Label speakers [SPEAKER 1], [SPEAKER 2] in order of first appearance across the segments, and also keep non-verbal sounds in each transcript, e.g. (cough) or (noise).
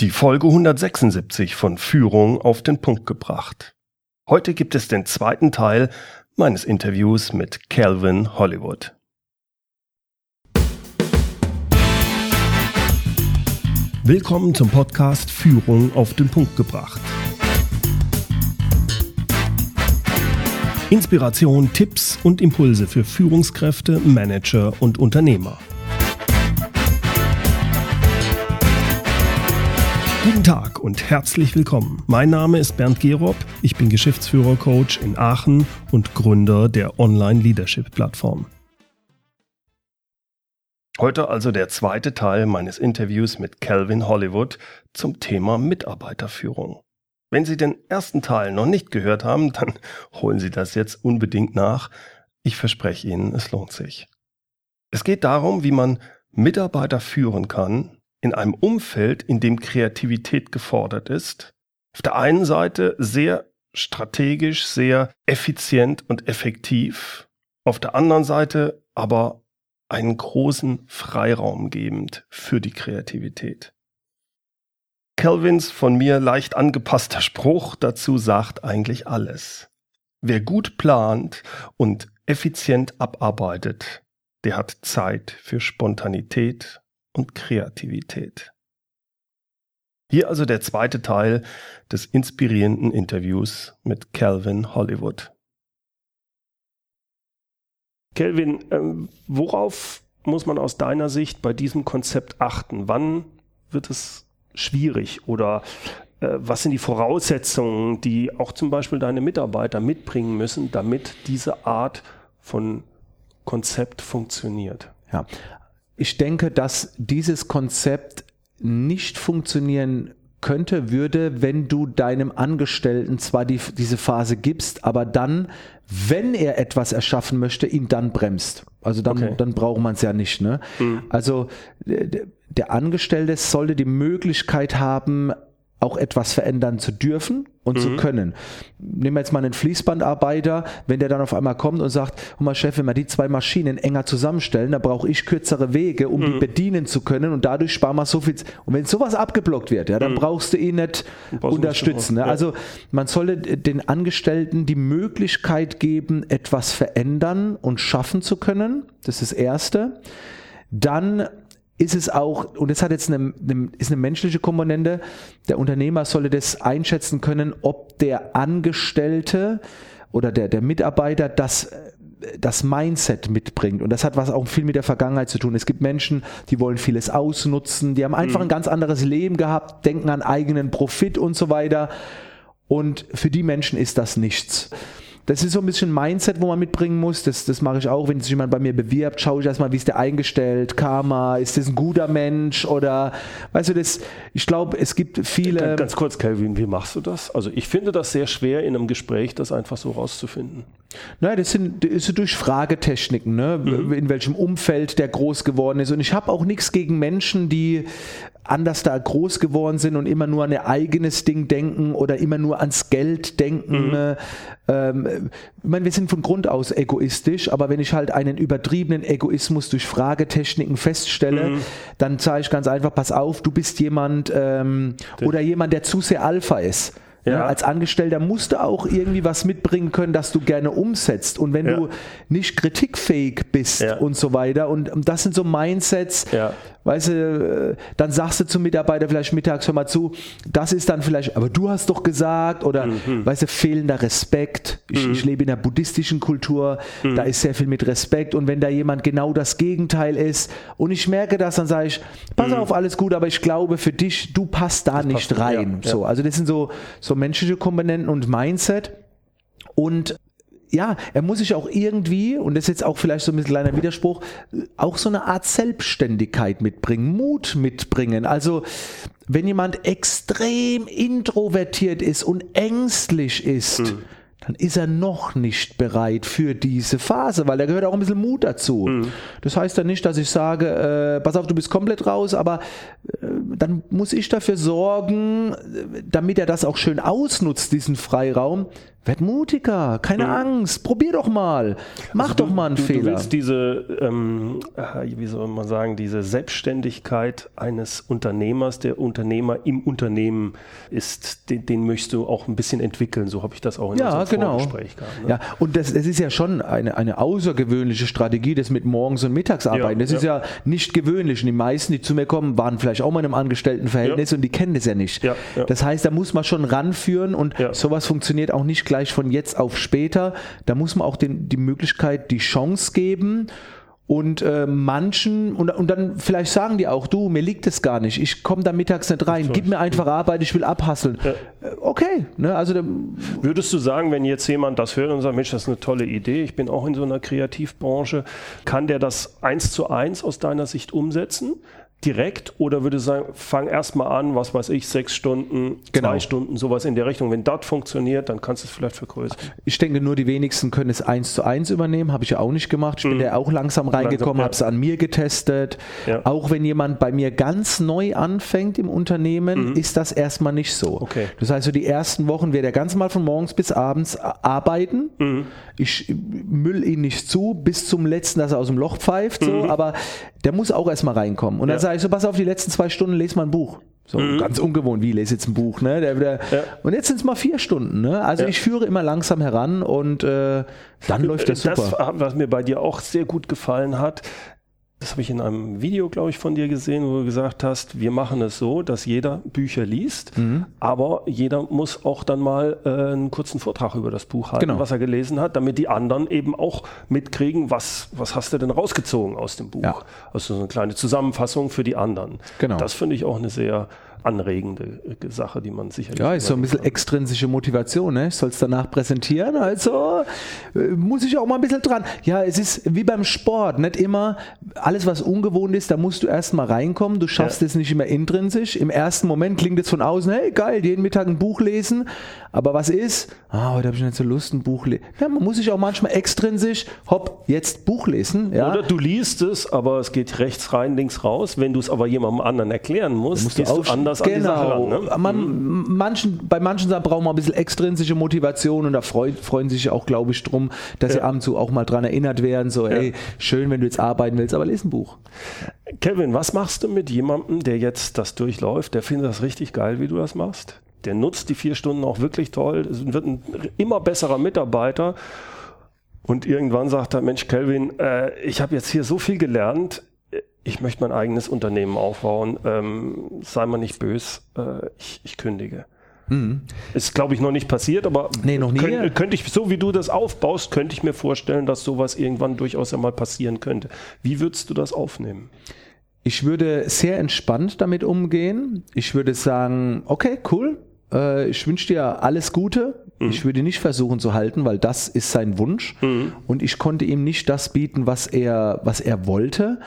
[SPEAKER 1] Die Folge 176 von Führung auf den Punkt gebracht. Heute gibt es den zweiten Teil meines Interviews mit Calvin Hollywood. Willkommen zum Podcast Führung auf den Punkt gebracht. Inspiration, Tipps und Impulse für Führungskräfte, Manager und Unternehmer. Guten Tag und herzlich willkommen. Mein Name ist Bernd Gerob, ich bin Geschäftsführer-Coach in Aachen und Gründer der Online-Leadership-Plattform. Heute also der zweite Teil meines Interviews mit Calvin Hollywood zum Thema Mitarbeiterführung. Wenn Sie den ersten Teil noch nicht gehört haben, dann (laughs) holen Sie das jetzt unbedingt nach. Ich verspreche Ihnen, es lohnt sich. Es geht darum, wie man Mitarbeiter führen kann in einem Umfeld, in dem Kreativität gefordert ist. Auf der einen Seite sehr strategisch, sehr effizient und effektiv. Auf der anderen Seite aber einen großen Freiraum gebend für die Kreativität. Calvins von mir leicht angepasster Spruch dazu sagt eigentlich alles. Wer gut plant und effizient abarbeitet, der hat Zeit für Spontanität und Kreativität. Hier also der zweite Teil des inspirierenden Interviews mit Calvin Hollywood. Calvin, ähm, worauf muss man aus deiner Sicht bei diesem Konzept achten? Wann wird es schwierig oder äh, was sind die Voraussetzungen, die auch zum Beispiel deine Mitarbeiter mitbringen müssen, damit diese Art von Konzept funktioniert?
[SPEAKER 2] Ja, ich denke, dass dieses Konzept nicht funktionieren könnte, würde, wenn du deinem Angestellten zwar die, diese Phase gibst, aber dann, wenn er etwas erschaffen möchte, ihn dann bremst. Also dann, okay. dann braucht man es ja nicht. Ne? Mhm. Also der Angestellte sollte die Möglichkeit haben, auch etwas verändern zu dürfen und mhm. zu können. Nehmen wir jetzt mal einen Fließbandarbeiter, wenn der dann auf einmal kommt und sagt, hör mal Chef, wenn wir die zwei Maschinen enger zusammenstellen, dann brauche ich kürzere Wege, um mhm. die bedienen zu können und dadurch sparen wir so viel. Und wenn sowas abgeblockt wird, ja, dann mhm. brauchst du ihn nicht unterstützen. Ne? Ja. Also man solle den Angestellten die Möglichkeit geben, etwas verändern und schaffen zu können. Das ist das Erste. Dann ist es auch, und das hat jetzt eine, eine, ist eine menschliche Komponente, der Unternehmer solle das einschätzen können, ob der Angestellte oder der, der Mitarbeiter das das Mindset mitbringt. Und das hat was auch viel mit der Vergangenheit zu tun. Es gibt Menschen, die wollen vieles ausnutzen, die haben einfach mhm. ein ganz anderes Leben gehabt, denken an eigenen Profit und so weiter. Und für die Menschen ist das nichts. Das ist so ein bisschen Mindset, wo man mitbringen muss. Das, das mache ich auch, wenn sich jemand bei mir bewirbt, schaue ich erstmal, wie ist der eingestellt, Karma, ist das ein guter Mensch oder, weißt du, das, ich glaube, es gibt viele.
[SPEAKER 1] Ganz, kurz, Calvin, wie machst du das? Also ich finde das sehr schwer in einem Gespräch, das einfach so rauszufinden.
[SPEAKER 2] Naja, das sind, das sind durch Fragetechniken, ne? Mhm. in welchem Umfeld der groß geworden ist. Und ich habe auch nichts gegen Menschen, die anders da groß geworden sind und immer nur an ihr eigenes Ding denken oder immer nur ans Geld denken. Mhm. Ne? Ähm, ich meine, wir sind von Grund aus egoistisch, aber wenn ich halt einen übertriebenen Egoismus durch Fragetechniken feststelle, mhm. dann sage ich ganz einfach, pass auf, du bist jemand ähm, oder jemand, der zu sehr Alpha ist. Ja. Als Angestellter musst du auch irgendwie was mitbringen können, das du gerne umsetzt. Und wenn ja. du nicht kritikfähig bist ja. und so weiter, und das sind so Mindsets, weißt du, dann sagst du zum Mitarbeiter vielleicht mittags, hör mal zu, das ist dann vielleicht, aber du hast doch gesagt, oder mhm. weißt du, fehlender Respekt. Ich, mhm. ich, lebe in der buddhistischen Kultur, mhm. da ist sehr viel mit Respekt. Und wenn da jemand genau das Gegenteil ist und ich merke das, dann sage ich, pass mhm. auf, alles gut, aber ich glaube für dich, du passt da das nicht passt, rein. So, also das sind so, so menschliche Komponenten und Mindset. Und ja, er muss sich auch irgendwie, und das ist jetzt auch vielleicht so ein bisschen kleiner Widerspruch, auch so eine Art Selbstständigkeit mitbringen, Mut mitbringen. Also, wenn jemand extrem introvertiert ist und ängstlich ist, mhm dann ist er noch nicht bereit für diese Phase, weil da gehört auch ein bisschen Mut dazu. Mhm. Das heißt dann nicht, dass ich sage, äh, pass auf, du bist komplett raus, aber äh, dann muss ich dafür sorgen, damit er das auch schön ausnutzt, diesen Freiraum, Werd mutiger, keine
[SPEAKER 1] Mhm.
[SPEAKER 2] Angst, probier doch mal, mach doch mal einen
[SPEAKER 1] du,
[SPEAKER 2] Fehler.
[SPEAKER 1] Du willst diese, ähm, äh, wie soll man sagen, diese Selbstständigkeit eines Unternehmers, der Unternehmer im Unternehmen ist, den, den möchtest du auch ein bisschen entwickeln. So habe ich das auch in
[SPEAKER 2] Ja,
[SPEAKER 1] unserem
[SPEAKER 2] genau.
[SPEAKER 1] Vorgespräch gehabt. Ne?
[SPEAKER 2] Ja, und das, das ist ja schon eine, eine außergewöhnliche Strategie, das mit Morgens- und Mittagsarbeiten.
[SPEAKER 1] Ja,
[SPEAKER 2] das ist ja nicht gewöhnlich. Und die meisten, die zu mir kommen, waren vielleicht auch mal in einem Angestelltenverhältnis und die kennen das ja nicht.
[SPEAKER 1] Ja, ja.
[SPEAKER 2] Das heißt, da muss man schon ranführen und
[SPEAKER 1] Ja.
[SPEAKER 2] sowas funktioniert auch nicht gleich von jetzt auf später. Da muss man auch den, die Möglichkeit, die Chance geben. Und äh, manchen, und, und dann vielleicht sagen die auch, du, mir liegt es gar nicht, ich komme da mittags nicht rein, gib mir einfach Arbeit, ich will abhasseln. Äh, Okay, ne, also da,
[SPEAKER 1] Würdest du sagen, wenn jetzt jemand das hört und sagt, Mensch, das ist eine tolle Idee, ich bin auch in so einer Kreativbranche, kann der das eins zu eins aus deiner Sicht umsetzen? Direkt oder würde sagen, fang erstmal an, was weiß ich, sechs Stunden,
[SPEAKER 2] Genau.
[SPEAKER 1] zwei Stunden, sowas in der Richtung. Wenn das funktioniert, dann kannst du es vielleicht vergrößern.
[SPEAKER 2] Ich denke, nur die wenigsten können es eins zu eins übernehmen. Habe ich ja auch nicht gemacht. Ich bin ja auch langsam reingekommen,
[SPEAKER 1] ja.
[SPEAKER 2] habe es an mir getestet.
[SPEAKER 1] Ja.
[SPEAKER 2] Auch wenn jemand bei mir ganz neu anfängt im Unternehmen, ist das erstmal nicht so.
[SPEAKER 1] Okay.
[SPEAKER 2] Das heißt, so die ersten Wochen wird er ganz mal von morgens bis abends arbeiten. Ich müll ihn nicht zu, bis zum letzten, dass er aus dem Loch pfeift. So, Aber der muss auch erstmal reinkommen. Und dann
[SPEAKER 1] Ja.
[SPEAKER 2] Sage ich so, pass auf, die letzten zwei Stunden lese mal ein Buch. So ganz ungewohnt, wie lese jetzt ein Buch, ne? Der, der,
[SPEAKER 1] Ja.
[SPEAKER 2] Und jetzt sind es mal vier Stunden, ne? Also
[SPEAKER 1] Ja.
[SPEAKER 2] ich führe immer langsam heran und äh, dann läuft das super.
[SPEAKER 1] Das, was mir bei dir auch sehr gut gefallen hat, das habe ich in einem Video, glaube ich, von dir gesehen, wo du gesagt hast, wir machen es so, dass jeder Bücher liest,
[SPEAKER 2] Mhm.
[SPEAKER 1] aber jeder muss auch dann mal äh, einen kurzen Vortrag über das Buch halten,
[SPEAKER 2] Genau.
[SPEAKER 1] was er gelesen hat, damit die anderen eben auch mitkriegen, was, was hast du denn rausgezogen aus dem Buch.
[SPEAKER 2] Ja.
[SPEAKER 1] Also so eine kleine Zusammenfassung für die anderen.
[SPEAKER 2] Genau.
[SPEAKER 1] Das finde ich auch eine sehr anregende äh, Sache, die man sicherlich.
[SPEAKER 2] Ja, ist so ein bisschen
[SPEAKER 1] überlegen
[SPEAKER 2] extrinsische Motivation, ne? Ich soll es danach präsentieren, also äh, muss ich auch mal ein bisschen dran. Ja, es ist wie beim Sport, nicht immer alles, was ungewohnt ist, da musst du erst mal reinkommen. Du schaffst
[SPEAKER 1] Ja.
[SPEAKER 2] es nicht immer intrinsisch. Im ersten Moment klingt es von außen, hey, geil, jeden Mittag ein Buch lesen. Aber was ist? Ah, heute habe ich nicht so Lust, ein Buch lesen. Ja, man muss sich auch manchmal extrinsisch, hopp, jetzt Buch lesen. Ja.
[SPEAKER 1] Oder du liest es, aber es geht rechts rein, links raus. Wenn du es aber jemandem anderen erklären musst,
[SPEAKER 2] musst du
[SPEAKER 1] gehst du
[SPEAKER 2] aufsch-
[SPEAKER 1] anders an die Sache ran.
[SPEAKER 2] Genau.
[SPEAKER 1] Ne?
[SPEAKER 2] Man, manchen, bei manchen Sachen braucht man ein bisschen extrinsische Motivation und da freut, freuen sie sich auch, glaube ich, drum, dass sie
[SPEAKER 1] Ja.
[SPEAKER 2] ab und zu auch mal dran erinnert werden, so, ey, schön, wenn du jetzt arbeiten willst, aber lese ein Buch.
[SPEAKER 1] Kevin, was machst du mit jemandem, der jetzt das durchläuft, der findet das richtig geil, wie du das machst? Der nutzt die vier Stunden auch wirklich toll, wird ein immer besserer Mitarbeiter und irgendwann sagt er, Mensch, Kelvin, äh, ich habe jetzt hier so viel gelernt, ich möchte mein eigenes Unternehmen aufbauen, ähm, sei mal nicht bös, äh, ich, ich kündige. Ist, glaube ich, noch nicht passiert, aber
[SPEAKER 2] Mhm. Nee, noch nie.
[SPEAKER 1] Könnt, könnte ich, so wie du das aufbaust, könnte ich mir vorstellen, dass sowas irgendwann durchaus einmal passieren könnte. Wie würdest du das aufnehmen?
[SPEAKER 2] Ich würde sehr entspannt damit umgehen. Ich würde sagen, okay, cool. äh, Ich wünsche dir alles Gute. Ich würde nicht versuchen zu halten, weil das ist sein Wunsch. Und ich konnte ihm nicht das bieten, was er, was er wollte.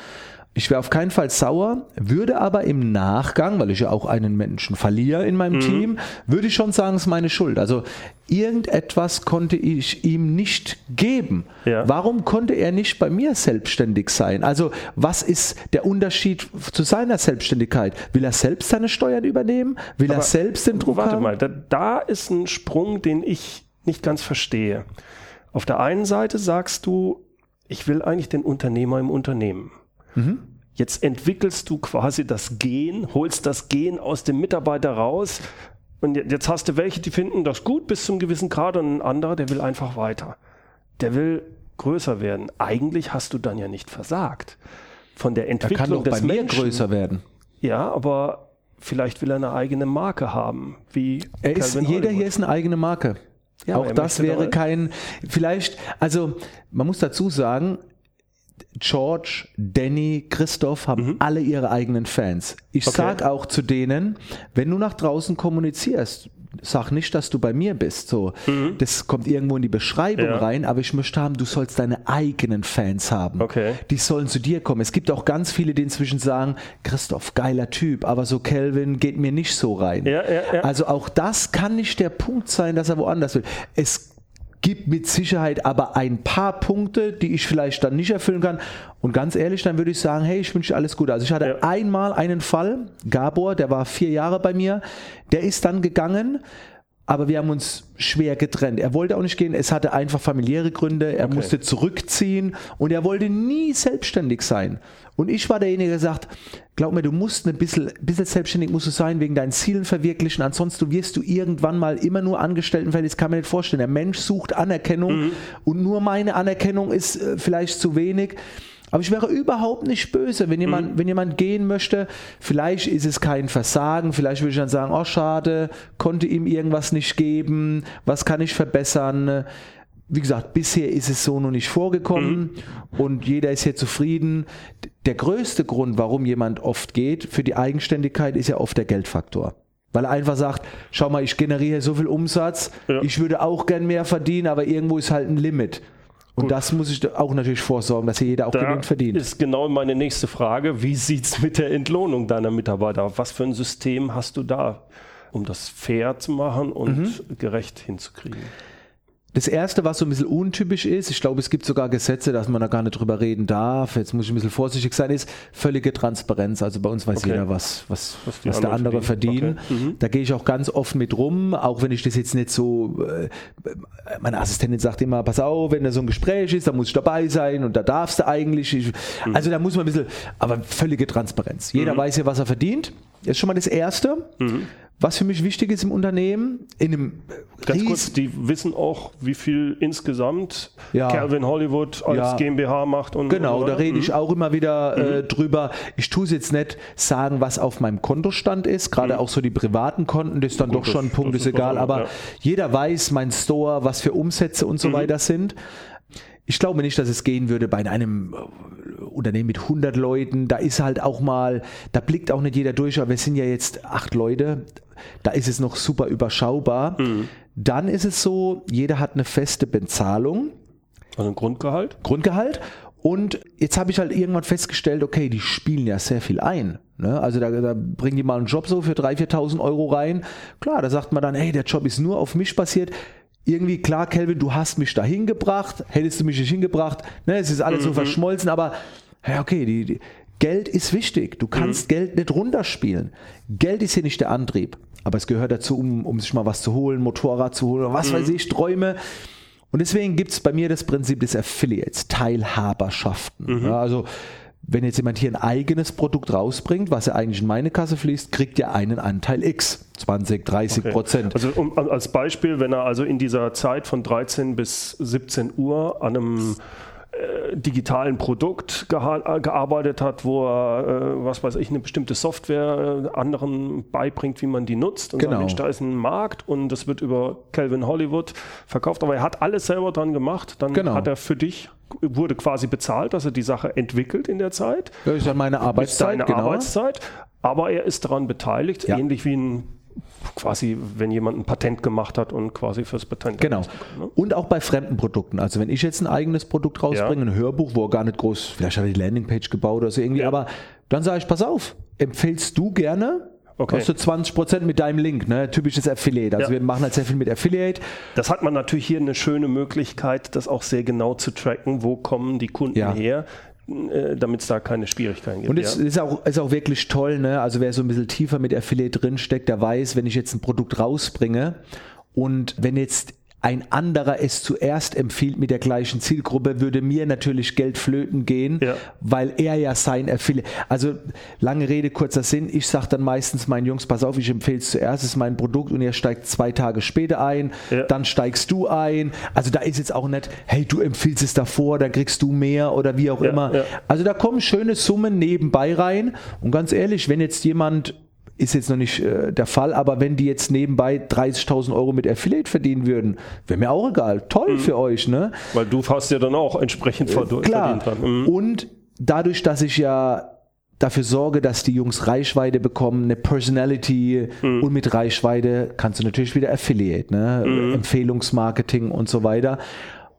[SPEAKER 2] Ich wäre auf keinen Fall sauer, würde aber im Nachgang, weil ich ja auch einen Menschen verliere in meinem Team, würde ich schon sagen, es ist meine Schuld. Also irgendetwas konnte ich ihm nicht geben.
[SPEAKER 1] Ja.
[SPEAKER 2] Warum konnte er nicht bei mir selbstständig sein? Also was ist der Unterschied zu seiner Selbstständigkeit? Will er selbst seine Steuern übernehmen? Will er selbst den Druck
[SPEAKER 1] Warte
[SPEAKER 2] haben?
[SPEAKER 1] mal, da, da ist ein Sprung, den ich nicht ganz verstehe. Auf der einen Seite sagst du, ich will eigentlich den Unternehmer im Unternehmen.
[SPEAKER 2] Mhm.
[SPEAKER 1] Jetzt entwickelst du quasi das Gen, holst das Gen aus dem Mitarbeiter raus. Und je- jetzt hast du welche, die finden das gut bis zum gewissen Grad und ein anderer, der will einfach weiter. Der will größer werden. Eigentlich hast du dann ja nicht versagt. Von der
[SPEAKER 2] Er
[SPEAKER 1] Entwicklung
[SPEAKER 2] kann doch bei
[SPEAKER 1] des
[SPEAKER 2] mir
[SPEAKER 1] Menschen.
[SPEAKER 2] größer werden.
[SPEAKER 1] Ja, aber vielleicht will er eine eigene Marke haben. Wie
[SPEAKER 2] Er ist, jeder
[SPEAKER 1] Hollywood.
[SPEAKER 2] hier ist eine eigene Marke.
[SPEAKER 1] Ja,
[SPEAKER 2] Auch das wäre kein, vielleicht, also man muss dazu sagen, George, Danny, Christoph haben
[SPEAKER 1] Mhm.
[SPEAKER 2] alle ihre eigenen Fans. Ich
[SPEAKER 1] Okay.
[SPEAKER 2] sag auch zu denen, wenn du nach draußen kommunizierst, sag nicht, dass du bei mir bist. So, das kommt irgendwo in die Beschreibung
[SPEAKER 1] Mhm. Ja.
[SPEAKER 2] rein, aber ich möchte haben, du sollst deine eigenen Fans haben.
[SPEAKER 1] Okay.
[SPEAKER 2] Die sollen zu dir kommen. Es gibt auch ganz viele, die inzwischen sagen, Christoph, geiler Typ, aber so Kelvin geht mir nicht so rein.
[SPEAKER 1] Ja, ja.
[SPEAKER 2] Also auch das kann nicht der Punkt sein, dass er woanders will. Es gibt mit Sicherheit aber ein paar Punkte, die ich vielleicht dann nicht erfüllen kann. Und ganz ehrlich, dann würde ich sagen, hey, ich wünsche dir alles Gute. Also ich hatte
[SPEAKER 1] Ja.
[SPEAKER 2] einmal einen Fall, Gabor, der war vier Jahre bei mir, der ist dann gegangen aber wir haben uns schwer getrennt. Er wollte auch nicht gehen, es hatte einfach familiäre Gründe, er
[SPEAKER 1] Okay.
[SPEAKER 2] musste zurückziehen und er wollte nie selbstständig sein. Und ich war derjenige, der sagt, glaub mir, du musst ein bisschen, bisschen selbstständig musst du sein, wegen deinen Zielen verwirklichen, ansonsten wirst du irgendwann mal immer nur Angestelltenverhältnis, kann man nicht vorstellen. Der Mensch sucht Anerkennung und nur meine Anerkennung ist äh, vielleicht zu wenig. Aber ich wäre überhaupt nicht böse, wenn jemand, wenn jemand gehen möchte. Vielleicht ist es kein Versagen. Vielleicht würde ich dann sagen, oh schade, konnte ihm irgendwas nicht geben. Was kann ich verbessern? Wie gesagt, bisher ist es so noch nicht vorgekommen und jeder ist hier zufrieden. Der größte Grund, warum jemand oft geht für die Eigenständigkeit, ist ja oft der Geldfaktor. Weil er einfach sagt, schau mal, ich generiere so viel Umsatz,
[SPEAKER 1] Ja.
[SPEAKER 2] ich würde auch gern mehr verdienen, aber irgendwo ist halt ein Limit. Und das muss ich auch natürlich vorsorgen, dass hier jeder auch
[SPEAKER 1] Da
[SPEAKER 2] genügend verdient.
[SPEAKER 1] ist genau meine nächste Frage. Wie sieht es mit der Entlohnung deiner Mitarbeiter aus? Was für ein System hast du da, um das fair zu machen und
[SPEAKER 2] Mhm.
[SPEAKER 1] gerecht hinzukriegen?
[SPEAKER 2] Das erste, was so ein bisschen untypisch ist, ich glaube, es gibt sogar Gesetze, dass man da gar nicht drüber reden darf. Jetzt muss ich ein bisschen vorsichtig sein, ist völlige Transparenz. Also bei uns weiß
[SPEAKER 1] Okay.
[SPEAKER 2] jeder, was, was,
[SPEAKER 1] Was
[SPEAKER 2] was der andere verdienen.
[SPEAKER 1] Okay.
[SPEAKER 2] Da gehe ich auch ganz offen mit rum, auch wenn ich das jetzt nicht so. Äh, meine Assistentin sagt immer: Pass auf, wenn da so ein Gespräch ist, da muss ich dabei sein und da darfst du eigentlich. Ich,
[SPEAKER 1] Mhm.
[SPEAKER 2] Also da muss man ein bisschen, aber völlige Transparenz. Jeder weiß ja, was er verdient. Das ist schon mal das Erste.
[SPEAKER 1] Mhm.
[SPEAKER 2] Was für mich wichtig ist im Unternehmen, in einem
[SPEAKER 1] Ganz
[SPEAKER 2] Ries-
[SPEAKER 1] kurz, die wissen auch, wie viel insgesamt
[SPEAKER 2] Ja.
[SPEAKER 1] Calvin Hollywood als
[SPEAKER 2] Ja.
[SPEAKER 1] GmbH macht. Und,
[SPEAKER 2] Genau,
[SPEAKER 1] oder?
[SPEAKER 2] da rede ich auch immer wieder
[SPEAKER 1] Mhm.
[SPEAKER 2] äh, drüber. Ich tue es jetzt nicht sagen, was auf meinem Kontostand ist. Gerade auch so die privaten Konten, das ist dann doch
[SPEAKER 1] Mhm. das-
[SPEAKER 2] schon ein Punkt, ist egal. Aber
[SPEAKER 1] anderes,
[SPEAKER 2] jeder weiß, mein Store, was für Umsätze und so
[SPEAKER 1] Mhm.
[SPEAKER 2] weiter sind. Ich glaube nicht, dass es gehen würde bei einem äh, Unternehmen mit 100 Leuten. Da ist halt auch mal, da blickt auch nicht jeder durch, aber wir sind ja jetzt acht Leute. Da ist es noch super überschaubar.
[SPEAKER 1] Mhm.
[SPEAKER 2] Dann ist es so, jeder hat eine feste Bezahlung.
[SPEAKER 1] Also ein Grundgehalt?
[SPEAKER 2] Grundgehalt. Und jetzt habe ich halt irgendwann festgestellt, okay, die spielen ja sehr viel ein. Ne? Also da, da bringen die mal einen Job so für 3.000, 4.000 Euro rein. Klar, da sagt man dann, hey, der Job ist nur auf mich basiert. Irgendwie, klar, Kelvin, du hast mich da hingebracht. Hättest du mich nicht hingebracht, ne? es ist alles so verschmolzen, aber ja, okay, die, die, Geld ist wichtig. Du kannst Geld nicht runterspielen. Geld ist hier nicht der Antrieb. Aber es gehört dazu, um, um sich mal was zu holen, Motorrad zu holen oder was weiß ich, Träume. Und deswegen gibt es bei mir das Prinzip des Affiliates, Teilhaberschaften. Ja, also wenn jetzt jemand hier ein eigenes Produkt rausbringt, was ja eigentlich in meine Kasse fließt, kriegt er einen Anteil X, 20, 30 Prozent.
[SPEAKER 1] Also um, als Beispiel, wenn er also in dieser Zeit von 13 bis 17 Uhr an einem digitalen Produkt äh, gearbeitet hat, wo er, äh, was weiß ich, eine bestimmte Software äh, anderen beibringt, wie man die nutzt. Und
[SPEAKER 2] Genau.
[SPEAKER 1] Mensch, da ist ein Markt und das wird über Calvin Hollywood verkauft. Aber er hat alles selber dran gemacht. Dann
[SPEAKER 2] Genau.
[SPEAKER 1] hat er für dich, wurde quasi bezahlt, dass er die Sache entwickelt in der Zeit.
[SPEAKER 2] Das ist ja meine
[SPEAKER 1] ist
[SPEAKER 2] Arbeitszeit,
[SPEAKER 1] seine
[SPEAKER 2] genau.
[SPEAKER 1] Arbeitszeit, aber er ist daran beteiligt,
[SPEAKER 2] Ja.
[SPEAKER 1] ähnlich wie ein quasi, wenn jemand ein Patent gemacht hat und quasi fürs Patent.
[SPEAKER 2] Genau.
[SPEAKER 1] Ne?
[SPEAKER 2] Und auch bei fremden Produkten. Also wenn ich jetzt ein eigenes Produkt rausbringe, ein Hörbuch, wo er gar nicht groß, vielleicht hat er die Landingpage gebaut oder so irgendwie,
[SPEAKER 1] Ja.
[SPEAKER 2] aber dann sage ich, pass auf, empfehlst du gerne,
[SPEAKER 1] Okay.
[SPEAKER 2] kostet 20% mit deinem Link, ne? typisches Affiliate. Also
[SPEAKER 1] Ja.
[SPEAKER 2] wir machen halt sehr viel mit Affiliate.
[SPEAKER 1] Das hat man natürlich hier eine schöne Möglichkeit, das auch sehr genau zu tracken, wo kommen die Kunden
[SPEAKER 2] Ja.
[SPEAKER 1] her, damit es da keine Schwierigkeiten gibt.
[SPEAKER 2] Und es
[SPEAKER 1] ja.
[SPEAKER 2] ist, auch, ist auch wirklich toll, ne? Also wer so ein bisschen tiefer mit Affiliate drinsteckt, der weiß, wenn ich jetzt ein Produkt rausbringe und wenn jetzt ein anderer es zuerst empfiehlt mit der gleichen Zielgruppe, würde mir natürlich Geld flöten gehen,
[SPEAKER 1] Ja.
[SPEAKER 2] weil er ja sein Affiliate. Also lange Rede, kurzer Sinn, ich sage dann meistens meinen Jungs, pass auf, ich empfehle es zuerst, es ist mein Produkt und er steigt zwei Tage später ein,
[SPEAKER 1] Ja.
[SPEAKER 2] dann steigst du ein. Also da ist jetzt auch nicht, hey, du empfiehlst es davor, dann kriegst du mehr oder wie auch
[SPEAKER 1] Ja,
[SPEAKER 2] immer. Also da kommen schöne Summen nebenbei rein. Und ganz ehrlich, wenn jetzt jemand, ist jetzt noch nicht äh, der Fall, aber wenn die jetzt nebenbei 30.000 Euro mit Affiliate verdienen würden, wäre mir auch egal.
[SPEAKER 1] Mhm.
[SPEAKER 2] Toll für euch, ne?
[SPEAKER 1] Weil du hast ja dann auch entsprechend verdient
[SPEAKER 2] Klar.
[SPEAKER 1] Mhm.
[SPEAKER 2] Und dadurch, dass ich ja dafür sorge, dass die Jungs Reichweite bekommen, eine Personality
[SPEAKER 1] Mhm.
[SPEAKER 2] und mit Reichweite kannst du natürlich wieder Affiliate, ne?
[SPEAKER 1] Mhm.
[SPEAKER 2] Empfehlungsmarketing und so weiter.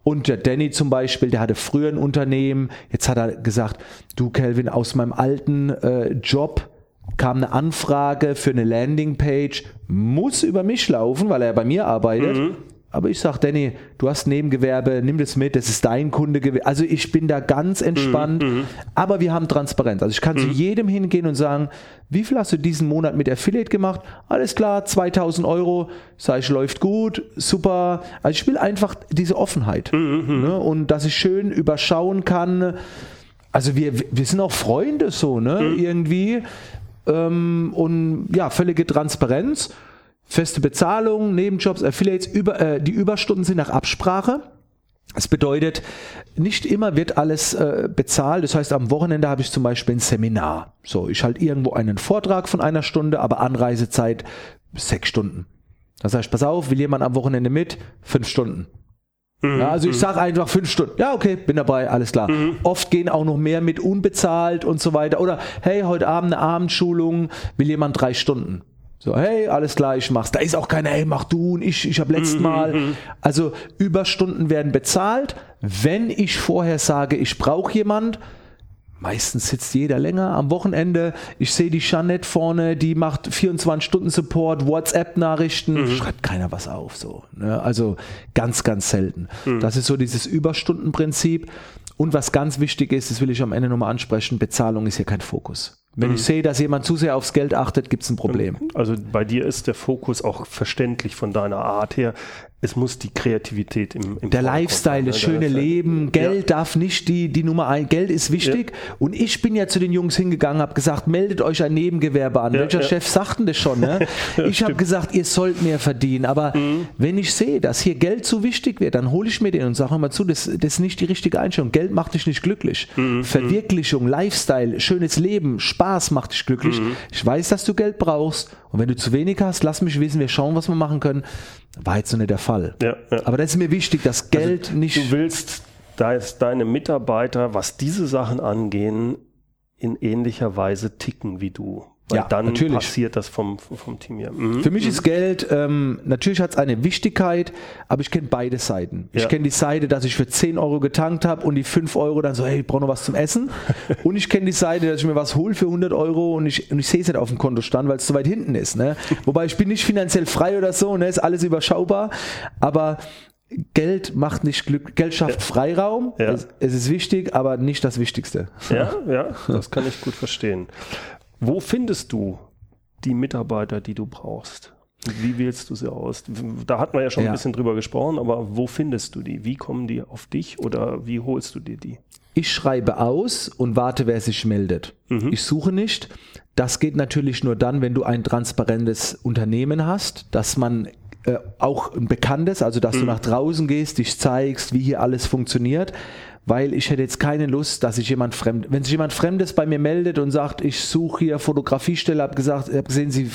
[SPEAKER 2] Und der Danny zum Beispiel, der hatte früher ein Unternehmen, jetzt hat er gesagt, du Kelvin, aus meinem alten äh, Job kam eine Anfrage für eine Landingpage, muss über mich laufen, weil er bei mir arbeitet. Aber ich sage, Danny, du hast Nebengewerbe, nimm das mit, das ist dein Kunde. Also ich bin da ganz entspannt, mhm. aber wir haben Transparenz. Also ich kann mhm. zu jedem hingehen und sagen, wie viel hast du diesen Monat mit Affiliate gemacht? Alles klar, 2000 Euro, sag ich, läuft gut, super. Also ich will einfach diese Offenheit mhm. mhm. ne? und dass ich schön überschauen kann. Also wir, wir sind auch Freunde so, ne? Mhm. Irgendwie. Ähm, und ja, völlige Transparenz. Feste Bezahlung, Nebenjobs, Affiliates, über, äh, die Überstunden sind nach Absprache. Das bedeutet, nicht immer wird alles äh, bezahlt. Das heißt, am Wochenende habe ich zum Beispiel ein Seminar. So, ich halte irgendwo einen Vortrag von einer Stunde, aber Anreisezeit sechs Stunden. Da sage ich, pass auf, will jemand am Wochenende mit? Fünf Stunden. Mhm, ja, also ich mhm. sage einfach fünf Stunden. Ja, okay, bin dabei, alles klar. Mhm. Oft gehen auch noch mehr mit unbezahlt und so weiter. Oder hey, heute Abend eine Abendschulung, will jemand drei Stunden. So, hey, alles klar, ich mach's. Da ist auch keiner, hey, mach du und ich, ich habe letztes mhm, Mal. Mhm. Also Überstunden werden bezahlt. Wenn ich vorher sage, ich brauche jemand, Meistens sitzt jeder länger am Wochenende. Ich sehe die Jeanette vorne, die macht 24-Stunden-Support, WhatsApp-Nachrichten, mhm. schreibt keiner was auf. So, ne? Also ganz, ganz selten. Mhm. Das ist so dieses Überstundenprinzip. Und was ganz wichtig ist, das will ich am Ende nochmal ansprechen, Bezahlung ist hier kein Fokus. Wenn mhm. ich sehe, dass jemand zu sehr aufs Geld achtet, gibt es ein Problem.
[SPEAKER 1] Also bei dir ist der Fokus auch verständlich von deiner Art her es muss die Kreativität im,
[SPEAKER 2] im Der Lifestyle, das ne? schöne Leben, Geld ja. darf nicht die, die Nummer ein, Geld ist wichtig. Ja. Und ich bin ja zu den Jungs hingegangen, habe gesagt, meldet euch ein Nebengewerbe an. Ja, Welcher Chef sagt denn das schon? Ne? (laughs) ich habe gesagt, ihr sollt mehr verdienen. Aber mhm. wenn ich sehe, dass hier Geld zu wichtig wird, dann hole ich mir den und sage mal zu, das, das ist nicht die richtige Einstellung. Geld macht dich nicht glücklich. Mhm. Verwirklichung, Lifestyle, schönes Leben, Spaß macht dich glücklich. Mhm. Ich weiß, dass du Geld brauchst. Und wenn du zu wenig hast, lass mich wissen, wir schauen, was wir machen können. War jetzt so nicht der Fall. Ja, ja. Aber das ist mir wichtig, dass also Geld also, nicht.
[SPEAKER 1] Du willst, dass deine Mitarbeiter, was diese Sachen angehen, in ähnlicher Weise ticken wie du. Weil ja, dann natürlich. passiert das vom, vom Team her.
[SPEAKER 2] Mhm. Für mich ist mhm. Geld, ähm, natürlich hat es eine Wichtigkeit, aber ich kenne beide Seiten. Ja. Ich kenne die Seite, dass ich für 10 Euro getankt habe und die 5 Euro dann so, hey, ich brauche noch was zum Essen. (laughs) und ich kenne die Seite, dass ich mir was hole für 100 Euro und ich, und ich sehe es nicht auf dem Kontostand, weil es zu weit hinten ist. Ne? (laughs) Wobei ich bin nicht finanziell frei oder so, ne? ist alles überschaubar, aber Geld macht nicht Glück, Geld schafft Freiraum. Ja. Es, es, ist wichtig, aber nicht das Wichtigste.
[SPEAKER 1] Ja, ja, (laughs) das kann ich gut verstehen. Wo findest du die Mitarbeiter, die du brauchst? Wie wählst du sie aus? Da hatten wir ja schon ja. ein bisschen drüber gesprochen, aber wo findest du die? Wie kommen die auf dich oder wie holst du dir die?
[SPEAKER 2] Ich schreibe aus und warte, wer sich meldet. Mhm. Ich suche nicht. Das geht natürlich nur dann, wenn du ein transparentes Unternehmen hast, dass man äh, auch ein bekanntes, also dass mhm. du nach draußen gehst, dich zeigst, wie hier alles funktioniert weil ich hätte jetzt keine Lust, dass sich jemand fremd, wenn sich jemand Fremdes bei mir meldet und sagt, ich suche hier Fotografiestelle, habe gesagt, hab gesehen, Sie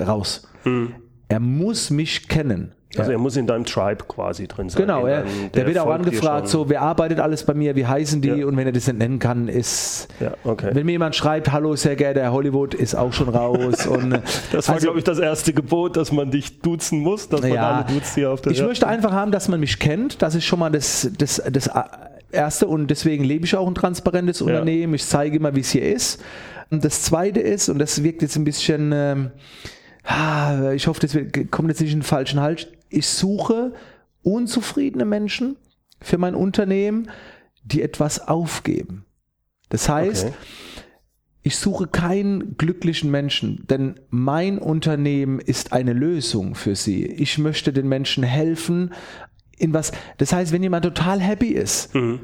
[SPEAKER 2] raus. Hm. Er muss mich kennen.
[SPEAKER 1] Also er muss in deinem Tribe quasi drin sein.
[SPEAKER 2] Genau, er, der, der, wird auch angefragt, so, wer arbeitet alles bei mir, wie heißen die? Ja. Und wenn er das nicht nennen kann, ist, ja, okay. wenn mir jemand schreibt, hallo, sehr geehrter Herr Hollywood, ist auch schon raus. (laughs) und,
[SPEAKER 1] das war, also, glaube ich, das erste Gebot, dass man dich duzen muss, dass man ja, alle duzt hier auf der
[SPEAKER 2] Ich möchte einfach haben, dass man mich kennt, das ist schon mal das, das, das Erste und deswegen lebe ich auch ein transparentes Unternehmen. Ich zeige immer, wie es hier ist. Und das Zweite ist, und das wirkt jetzt ein bisschen, ähm, ich hoffe, das kommt jetzt nicht in den falschen Hals, ich suche unzufriedene Menschen für mein Unternehmen, die etwas aufgeben. Das heißt, okay. ich suche keinen glücklichen Menschen, denn mein Unternehmen ist eine Lösung für sie. Ich möchte den Menschen helfen, in was. Das heißt, wenn jemand total happy ist, mhm.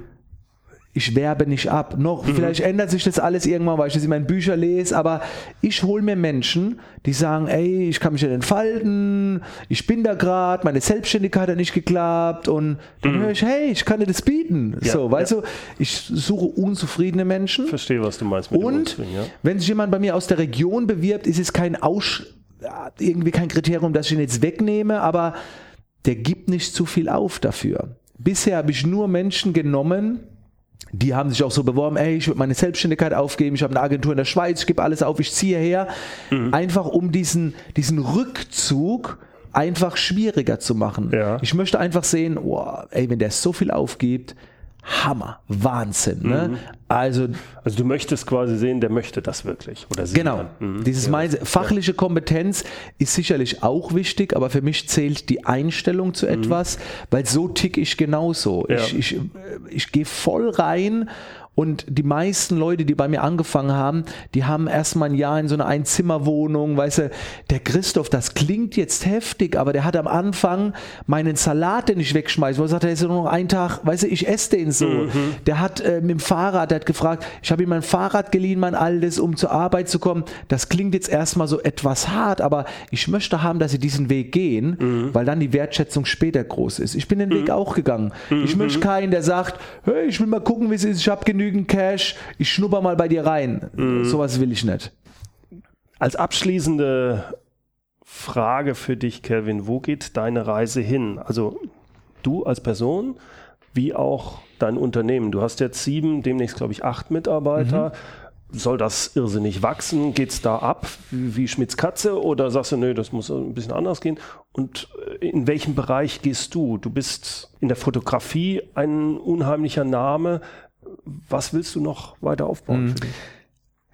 [SPEAKER 2] ich werbe nicht ab. Noch, mhm. vielleicht ändert sich das alles irgendwann, weil ich das in meinen Büchern lese, aber ich hole mir Menschen, die sagen, ey, ich kann mich nicht entfalten, ich bin da gerade, meine Selbstständigkeit hat nicht geklappt und dann mhm. höre ich, hey, ich kann dir das bieten. Ja, so, weißt ja. du, ich suche unzufriedene Menschen.
[SPEAKER 1] Verstehe, was du meinst
[SPEAKER 2] mit Und ja. wenn sich jemand bei mir aus der Region bewirbt, ist es kein Aus irgendwie kein Kriterium, dass ich ihn jetzt wegnehme, aber der gibt nicht zu viel auf dafür. Bisher habe ich nur Menschen genommen, die haben sich auch so beworben, ey, ich würde meine Selbstständigkeit aufgeben, ich habe eine Agentur in der Schweiz, ich gebe alles auf, ich ziehe her. Mhm. Einfach um diesen, diesen Rückzug einfach schwieriger zu machen. Ja. Ich möchte einfach sehen, oh, ey, wenn der so viel aufgibt, Hammer, Wahnsinn. Ne? Mhm. Also,
[SPEAKER 1] also du möchtest quasi sehen, der möchte das wirklich. Oder
[SPEAKER 2] sie genau. Mhm. Dieses ja. fachliche Kompetenz ist sicherlich auch wichtig, aber für mich zählt die Einstellung zu mhm. etwas, weil so tick ich genauso. Ja. Ich, ich, ich gehe voll rein und die meisten Leute, die bei mir angefangen haben, die haben erstmal ein Jahr in so einer Einzimmerwohnung, weißt du, der Christoph, das klingt jetzt heftig, aber der hat am Anfang meinen Salat, den ich wegschmeiße, wo er sagt, er ist ja nur noch ein Tag, weißt du, ich esse den so. Mhm. Der hat äh, mit dem Fahrrad, der hat gefragt, ich habe ihm mein Fahrrad geliehen, mein altes, um zur Arbeit zu kommen. Das klingt jetzt erstmal so etwas hart, aber ich möchte haben, dass sie diesen Weg gehen, mhm. weil dann die Wertschätzung später groß ist. Ich bin den mhm. Weg auch gegangen. Ich möchte mhm. keinen, der sagt, hey, ich will mal gucken, wie es ist, ich habe genügend genügend Cash, ich schnupper mal bei dir rein. Mhm. Sowas will ich nicht.
[SPEAKER 1] Als abschließende Frage für dich, Kevin, wo geht deine Reise hin? Also du als Person, wie auch dein Unternehmen. Du hast jetzt sieben, demnächst glaube ich acht Mitarbeiter. Mhm soll das irrsinnig wachsen? Geht es da ab wie, wie Schmitz Katze oder sagst du, nö, das muss ein bisschen anders gehen? Und äh, in welchem Bereich gehst du? Du bist in der Fotografie ein unheimlicher Name. Was willst du noch weiter aufbauen mhm.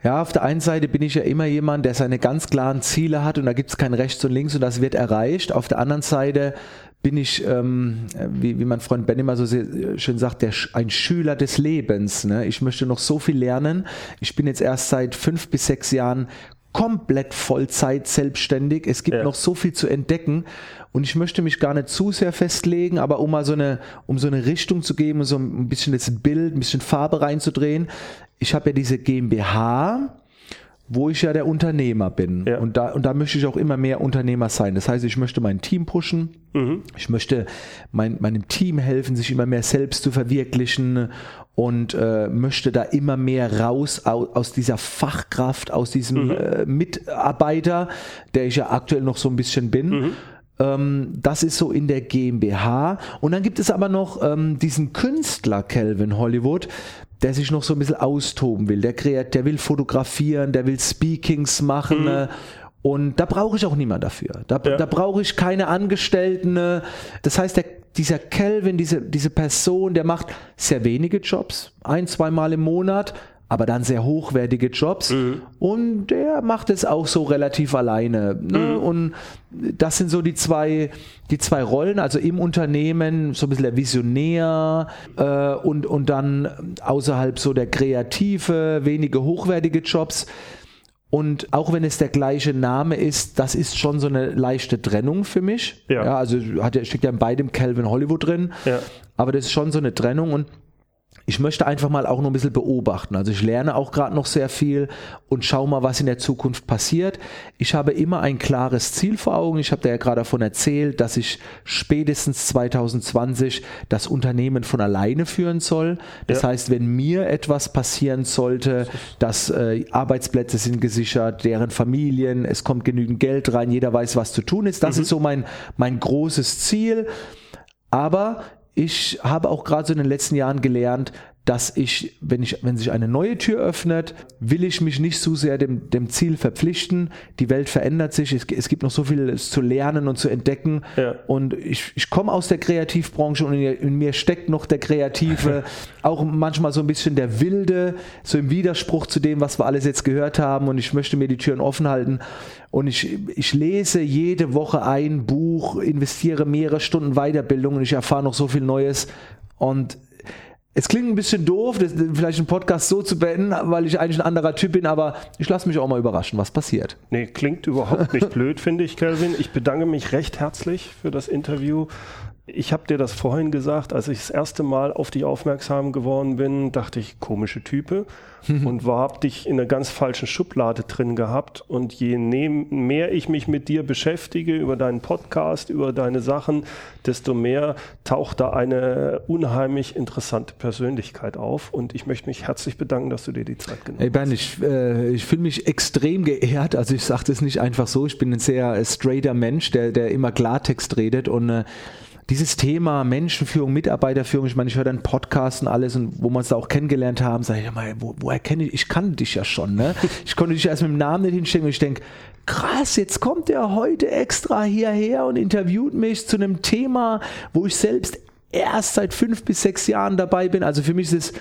[SPEAKER 2] Ja, auf der einen Seite bin ich ja immer jemand, der seine ganz klaren Ziele hat und da gibt es kein Rechts und Links und das wird erreicht. Auf der anderen Seite bin ich, ähm, wie, wie mein Freund Ben immer so sehr, schön sagt, der, ein Schüler des Lebens. Ne? Ich möchte noch so viel lernen. Ich bin jetzt erst seit fünf bis sechs Jahren komplett Vollzeit selbstständig. Es gibt ja. noch so viel zu entdecken und ich möchte mich gar nicht zu sehr festlegen, aber um mal so eine, um so eine Richtung zu geben, so ein bisschen das Bild, ein bisschen Farbe reinzudrehen. Ich habe ja diese GmbH, wo ich ja der Unternehmer bin. Ja. Und, da, und da möchte ich auch immer mehr Unternehmer sein. Das heißt, ich möchte mein Team pushen. Mhm. Ich möchte mein, meinem Team helfen, sich immer mehr selbst zu verwirklichen und äh, möchte da immer mehr raus aus, aus dieser Fachkraft, aus diesem mhm. äh, Mitarbeiter, der ich ja aktuell noch so ein bisschen bin. Mhm ähm, das ist so in der GmbH. Und dann gibt es aber noch ähm, diesen Künstler Calvin Hollywood, der sich noch so ein bisschen austoben will. Der, kreiert, der will fotografieren, der will Speakings machen. Mhm. Äh, und da brauche ich auch niemand dafür. Da, ja. da brauche ich keine Angestellten. Äh. Das heißt, der, dieser Kelvin, diese, diese Person, der macht sehr wenige Jobs, ein, zweimal im Monat, aber dann sehr hochwertige Jobs. Mhm. Und der macht es auch so relativ alleine. Ne? Mhm. Und das sind so die zwei, die zwei Rollen, also im Unternehmen so ein bisschen der Visionär äh, und, und dann außerhalb so der kreative, wenige hochwertige Jobs. Und auch wenn es der gleiche Name ist, das ist schon so eine leichte Trennung für mich. Ja. ja also hat, steckt ja in beidem Calvin Hollywood drin. Ja. Aber das ist schon so eine Trennung und ich möchte einfach mal auch noch ein bisschen beobachten. Also ich lerne auch gerade noch sehr viel und schaue mal, was in der Zukunft passiert. Ich habe immer ein klares Ziel vor Augen. Ich habe dir ja gerade davon erzählt, dass ich spätestens 2020 das Unternehmen von alleine führen soll. Das ja. heißt, wenn mir etwas passieren sollte, dass äh, Arbeitsplätze sind gesichert, deren Familien, es kommt genügend Geld rein, jeder weiß, was zu tun ist. Das mhm. ist so mein, mein großes Ziel. Aber ich habe auch gerade so in den letzten Jahren gelernt, dass ich, wenn ich, wenn sich eine neue Tür öffnet, will ich mich nicht zu sehr dem, dem Ziel verpflichten. Die Welt verändert sich, es, es gibt noch so viel zu lernen und zu entdecken. Ja. Und ich, ich komme aus der Kreativbranche und in, in, mir steckt noch der Kreative, (laughs) auch manchmal so ein bisschen der Wilde, so im Widerspruch zu dem, was wir alles jetzt gehört haben. Und ich möchte mir die Türen offen halten. Und ich, ich lese jede Woche ein Buch, investiere mehrere Stunden Weiterbildung und ich erfahre noch so viel Neues. Und es klingt ein bisschen doof, das, vielleicht einen Podcast so zu beenden, weil ich eigentlich ein anderer Typ bin, aber ich lasse mich auch mal überraschen, was passiert.
[SPEAKER 1] Nee, klingt überhaupt nicht (laughs) blöd, finde ich, Kelvin. Ich bedanke mich recht herzlich für das Interview. Ich habe dir das vorhin gesagt, als ich das erste Mal auf dich aufmerksam geworden bin, dachte ich, komische Type (laughs) und war hab dich in einer ganz falschen Schublade drin gehabt. Und je mehr ich mich mit dir beschäftige, über deinen Podcast, über deine Sachen, desto mehr taucht da eine unheimlich interessante Persönlichkeit auf. Und ich möchte mich herzlich bedanken, dass du dir die Zeit genommen
[SPEAKER 2] hey ben, Ich, äh, ich fühle mich extrem geehrt. Also ich sage das nicht einfach so. Ich bin ein sehr äh, straighter Mensch, der, der immer Klartext redet und äh, dieses Thema Menschenführung, Mitarbeiterführung, ich meine, ich höre dann Podcasts und alles und wo wir uns da auch kennengelernt haben, sage ich mal, wo, woher kenne ich, ich kannte dich ja schon, ne? (laughs) Ich konnte dich erst mit dem Namen nicht hinstellen und ich denke, krass, jetzt kommt er heute extra hierher und interviewt mich zu einem Thema, wo ich selbst erst seit fünf bis sechs Jahren dabei bin. Also für mich ist es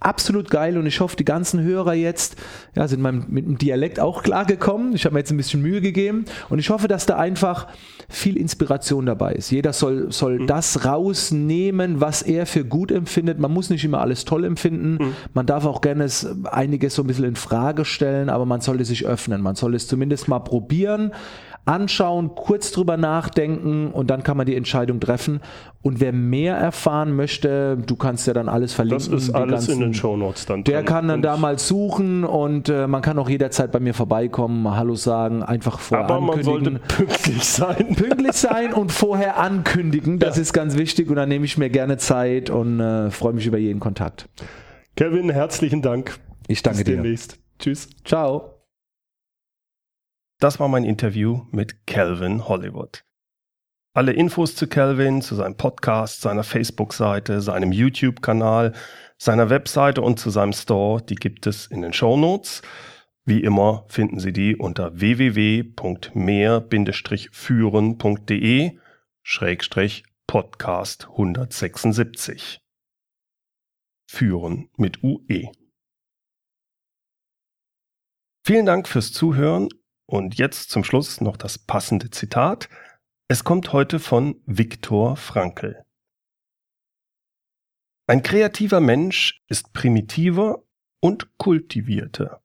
[SPEAKER 2] absolut geil und ich hoffe, die ganzen Hörer jetzt ja, sind mit dem Dialekt auch klargekommen. Ich habe mir jetzt ein bisschen Mühe gegeben und ich hoffe, dass da einfach viel Inspiration dabei ist. Jeder soll, soll mhm. das rausnehmen, was er für gut empfindet. Man muss nicht immer alles toll empfinden. Mhm. Man darf auch gerne einiges so ein bisschen in Frage stellen, aber man sollte sich öffnen. Man soll es zumindest mal probieren anschauen, kurz drüber nachdenken und dann kann man die Entscheidung treffen. Und wer mehr erfahren möchte, du kannst ja dann alles verlinken.
[SPEAKER 1] Das ist alles ganzen, in den Shownotes dann.
[SPEAKER 2] Der kann dann da mal suchen und äh, man kann auch jederzeit bei mir vorbeikommen, mal Hallo sagen, einfach vorher Aber ankündigen. man
[SPEAKER 1] sollte pünktlich sein. (laughs)
[SPEAKER 2] Pünktlich sein und vorher ankündigen, das ja. ist ganz wichtig und dann nehme ich mir gerne Zeit und äh, freue mich über jeden Kontakt.
[SPEAKER 1] Kevin, herzlichen Dank.
[SPEAKER 2] Ich danke Bis dir.
[SPEAKER 1] demnächst. Tschüss.
[SPEAKER 2] Ciao.
[SPEAKER 1] Das war mein Interview mit Calvin Hollywood. Alle Infos zu Calvin, zu seinem Podcast, seiner Facebook-Seite, seinem YouTube-Kanal, seiner Webseite und zu seinem Store, die gibt es in den Show Notes. Wie immer finden Sie die unter www.mehr-führen.de Schrägstrich Podcast 176. Führen mit UE. Vielen Dank fürs Zuhören und jetzt zum Schluss noch das passende Zitat. Es kommt heute von Viktor Frankl. Ein kreativer Mensch ist primitiver und kultivierter.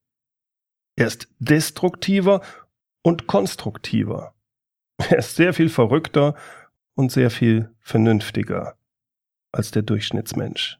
[SPEAKER 1] Er ist destruktiver und konstruktiver. (laughs) Er ist sehr viel verrückter und sehr viel vernünftiger als der Durchschnittsmensch.